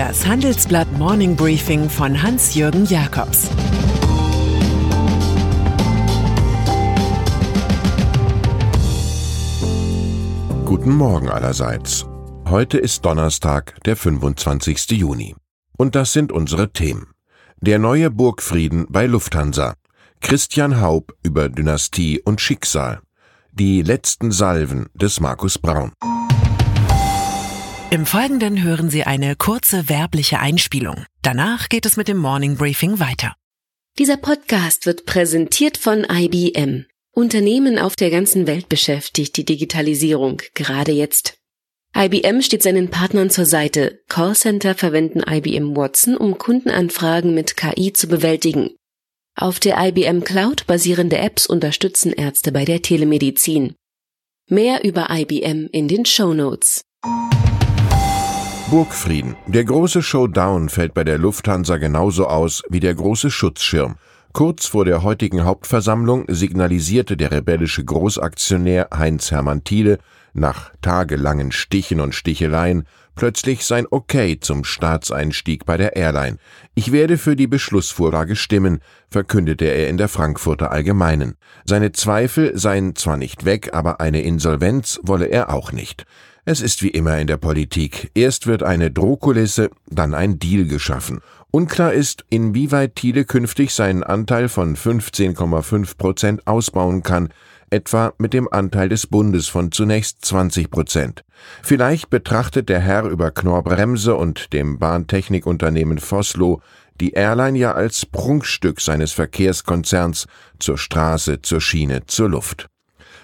Das Handelsblatt Morning Briefing von Hans-Jürgen Jakobs Guten Morgen allerseits. Heute ist Donnerstag, der 25. Juni. Und das sind unsere Themen. Der neue Burgfrieden bei Lufthansa. Christian Haub über Dynastie und Schicksal. Die letzten Salven des Markus Braun. Im Folgenden hören Sie eine kurze werbliche Einspielung. Danach geht es mit dem Morning Briefing weiter. Dieser Podcast wird präsentiert von IBM. Unternehmen auf der ganzen Welt beschäftigt die Digitalisierung, gerade jetzt. IBM steht seinen Partnern zur Seite. Callcenter verwenden IBM Watson, um Kundenanfragen mit KI zu bewältigen. Auf der IBM Cloud basierende Apps unterstützen Ärzte bei der Telemedizin. Mehr über IBM in den Show Notes. Burgfrieden. Der große Showdown fällt bei der Lufthansa genauso aus wie der große Schutzschirm. Kurz vor der heutigen Hauptversammlung signalisierte der rebellische Großaktionär Heinz Hermann Thiele nach tagelangen Stichen und Sticheleien plötzlich sein Okay zum Staatseinstieg bei der Airline. Ich werde für die Beschlussvorlage stimmen, verkündete er in der Frankfurter Allgemeinen. Seine Zweifel seien zwar nicht weg, aber eine Insolvenz wolle er auch nicht. Es ist wie immer in der Politik. Erst wird eine Drohkulisse, dann ein Deal geschaffen. Unklar ist, inwieweit Thiele künftig seinen Anteil von 15,5 Prozent ausbauen kann, etwa mit dem Anteil des Bundes von zunächst 20 Prozent. Vielleicht betrachtet der Herr über Knorr-Bremse und dem Bahntechnikunternehmen Vossloh die Airline ja als Prunkstück seines Verkehrskonzerns zur Straße, zur Schiene, zur Luft.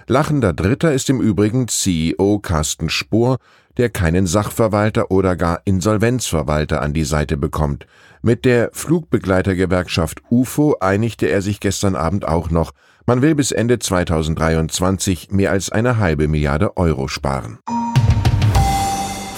Lachender Dritter ist im Übrigen CEO Carsten Spohr, der keinen Sachverwalter oder gar Insolvenzverwalter an die Seite bekommt. Mit der Flugbegleitergewerkschaft UFO einigte er sich gestern Abend auch noch. Man will bis Ende 2023 mehr als eine halbe Milliarde Euro sparen.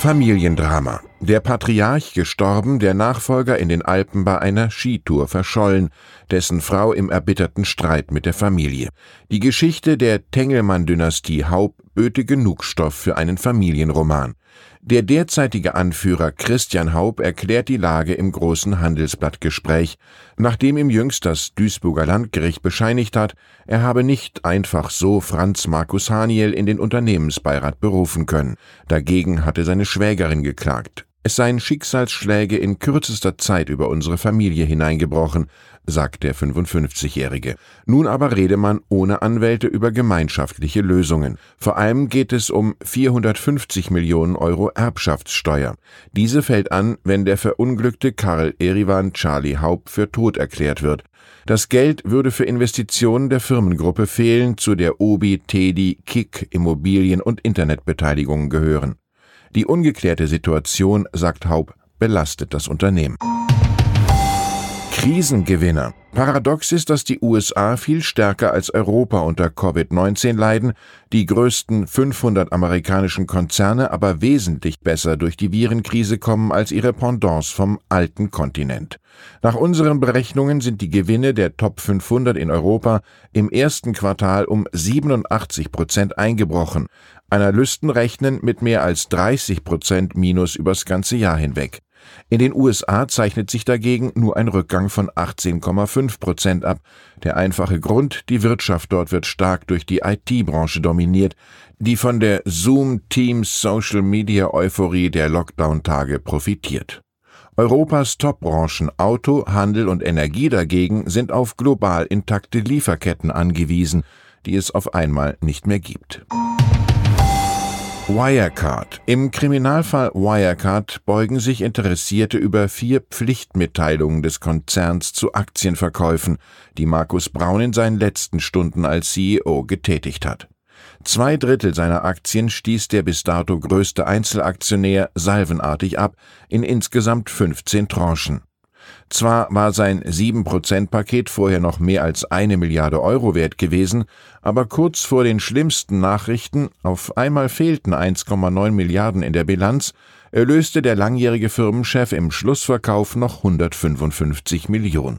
Familiendrama. Der Patriarch gestorben, der Nachfolger in den Alpen bei einer Skitour verschollen, dessen Frau im erbitterten Streit mit der Familie. Die Geschichte der Tengelmann-Dynastie Haub böte genug Stoff für einen Familienroman. Der derzeitige Anführer Christian Haub erklärt die Lage im großen Handelsblattgespräch, nachdem ihm jüngst das Duisburger Landgericht bescheinigt hat, er habe nicht einfach so Franz Markus Haniel in den Unternehmensbeirat berufen können. Dagegen hatte seine Schwägerin geklagt. Es seien Schicksalsschläge in kürzester Zeit über unsere Familie hineingebrochen, sagt der 55-Jährige. Nun aber rede man ohne Anwälte über gemeinschaftliche Lösungen. Vor allem geht es um 450 Millionen Euro Erbschaftssteuer. Diese fällt an, wenn der verunglückte Karl Erivan Charlie Haupt für tot erklärt wird. Das Geld würde für Investitionen der Firmengruppe fehlen, zu der Obi, Tedi, Kick, Immobilien und Internetbeteiligungen gehören. Die ungeklärte Situation, sagt Haub, belastet das Unternehmen. Krisengewinner. Paradox ist, dass die USA viel stärker als Europa unter Covid-19 leiden, die größten 500 amerikanischen Konzerne aber wesentlich besser durch die Virenkrise kommen als ihre Pendants vom alten Kontinent. Nach unseren Berechnungen sind die Gewinne der Top 500 in Europa im ersten Quartal um 87 Prozent eingebrochen. Analysten rechnen mit mehr als 30 Prozent Minus übers ganze Jahr hinweg. In den USA zeichnet sich dagegen nur ein Rückgang von 18,5 Prozent ab. Der einfache Grund, die Wirtschaft dort wird stark durch die IT-Branche dominiert, die von der Zoom Teams Social Media Euphorie der Lockdown-Tage profitiert. Europas Top-Branchen Auto, Handel und Energie dagegen sind auf global intakte Lieferketten angewiesen, die es auf einmal nicht mehr gibt. Wirecard. Im Kriminalfall Wirecard beugen sich Interessierte über vier Pflichtmitteilungen des Konzerns zu Aktienverkäufen, die Markus Braun in seinen letzten Stunden als CEO getätigt hat. Zwei Drittel seiner Aktien stieß der bis dato größte Einzelaktionär salvenartig ab in insgesamt 15 Tranchen. Zwar war sein 7%-Paket vorher noch mehr als eine Milliarde Euro wert gewesen, aber kurz vor den schlimmsten Nachrichten, auf einmal fehlten 1,9 Milliarden in der Bilanz, erlöste der langjährige Firmenchef im Schlussverkauf noch 155 Millionen.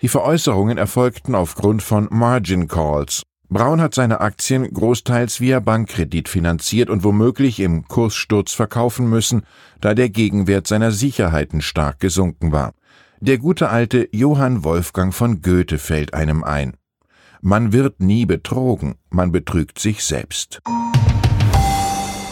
Die Veräußerungen erfolgten aufgrund von Margin Calls, Braun hat seine Aktien großteils via Bankkredit finanziert und womöglich im Kurssturz verkaufen müssen, da der Gegenwert seiner Sicherheiten stark gesunken war. Der gute alte Johann Wolfgang von Goethe fällt einem ein. Man wird nie betrogen, man betrügt sich selbst.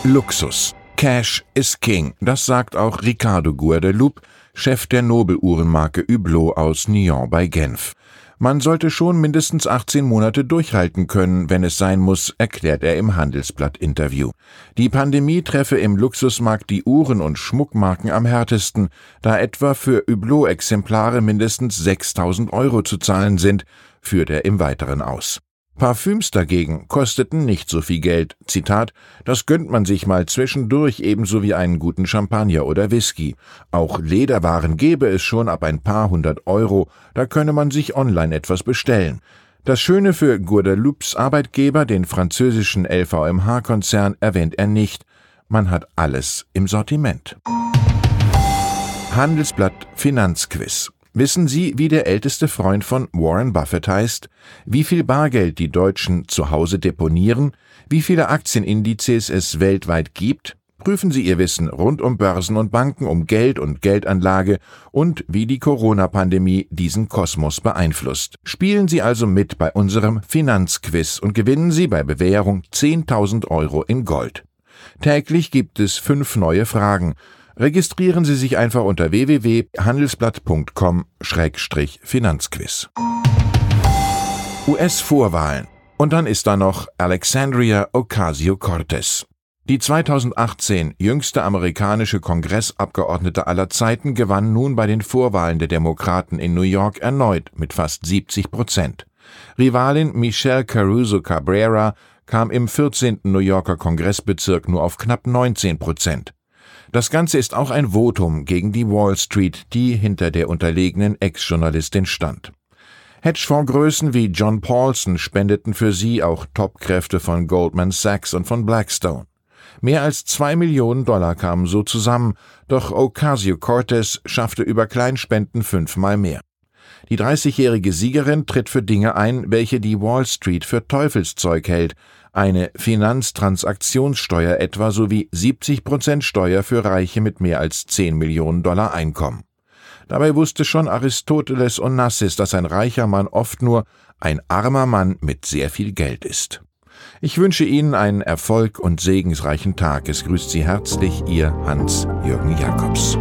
Luxus. Cash is King, das sagt auch Ricardo Guadeloupe, Chef der Nobeluhrenmarke Hublot aus Nyon bei Genf. Man sollte schon mindestens 18 Monate durchhalten können, wenn es sein muss, erklärt er im Handelsblatt-Interview. Die Pandemie treffe im Luxusmarkt die Uhren- und Schmuckmarken am härtesten, da etwa für Hublot-Exemplare mindestens 6000 Euro zu zahlen sind, führt er im Weiteren aus. Parfüms dagegen kosteten nicht so viel Geld. Zitat, das gönnt man sich mal zwischendurch ebenso wie einen guten Champagner oder Whisky. Auch Lederwaren gäbe es schon ab ein paar hundert Euro, da könne man sich online etwas bestellen. Das Schöne für Guadeloupes Arbeitgeber, den französischen LVMH-Konzern, erwähnt er nicht. Man hat alles im Sortiment. Handelsblatt Finanzquiz Wissen Sie, wie der älteste Freund von Warren Buffett heißt? Wie viel Bargeld die Deutschen zu Hause deponieren? Wie viele Aktienindizes es weltweit gibt? Prüfen Sie Ihr Wissen rund um Börsen und Banken, um Geld und Geldanlage und wie die Corona-Pandemie diesen Kosmos beeinflusst. Spielen Sie also mit bei unserem Finanzquiz und gewinnen Sie bei Bewährung 10.000 Euro in Gold. Täglich gibt es fünf neue Fragen. Registrieren Sie sich einfach unter www.handelsblatt.com-finanzquiz. US-Vorwahlen. Und dann ist da noch Alexandria Ocasio-Cortez. Die 2018 jüngste amerikanische Kongressabgeordnete aller Zeiten gewann nun bei den Vorwahlen der Demokraten in New York erneut mit fast 70 Prozent. Rivalin Michelle Caruso Cabrera kam im 14. New Yorker Kongressbezirk nur auf knapp 19 Prozent. Das Ganze ist auch ein Votum gegen die Wall Street, die hinter der unterlegenen Ex-Journalistin stand. Hedgefondsgrößen wie John Paulson spendeten für sie auch Topkräfte von Goldman Sachs und von Blackstone. Mehr als zwei Millionen Dollar kamen so zusammen, doch Ocasio-Cortez schaffte über Kleinspenden fünfmal mehr. Die 30-jährige Siegerin tritt für Dinge ein, welche die Wall Street für Teufelszeug hält, eine Finanztransaktionssteuer etwa sowie 70 Prozent Steuer für Reiche mit mehr als 10 Millionen Dollar Einkommen. Dabei wusste schon Aristoteles Onassis, dass ein reicher Mann oft nur ein armer Mann mit sehr viel Geld ist. Ich wünsche Ihnen einen Erfolg und segensreichen Tag. Es grüßt Sie herzlich Ihr Hans-Jürgen Jakobs.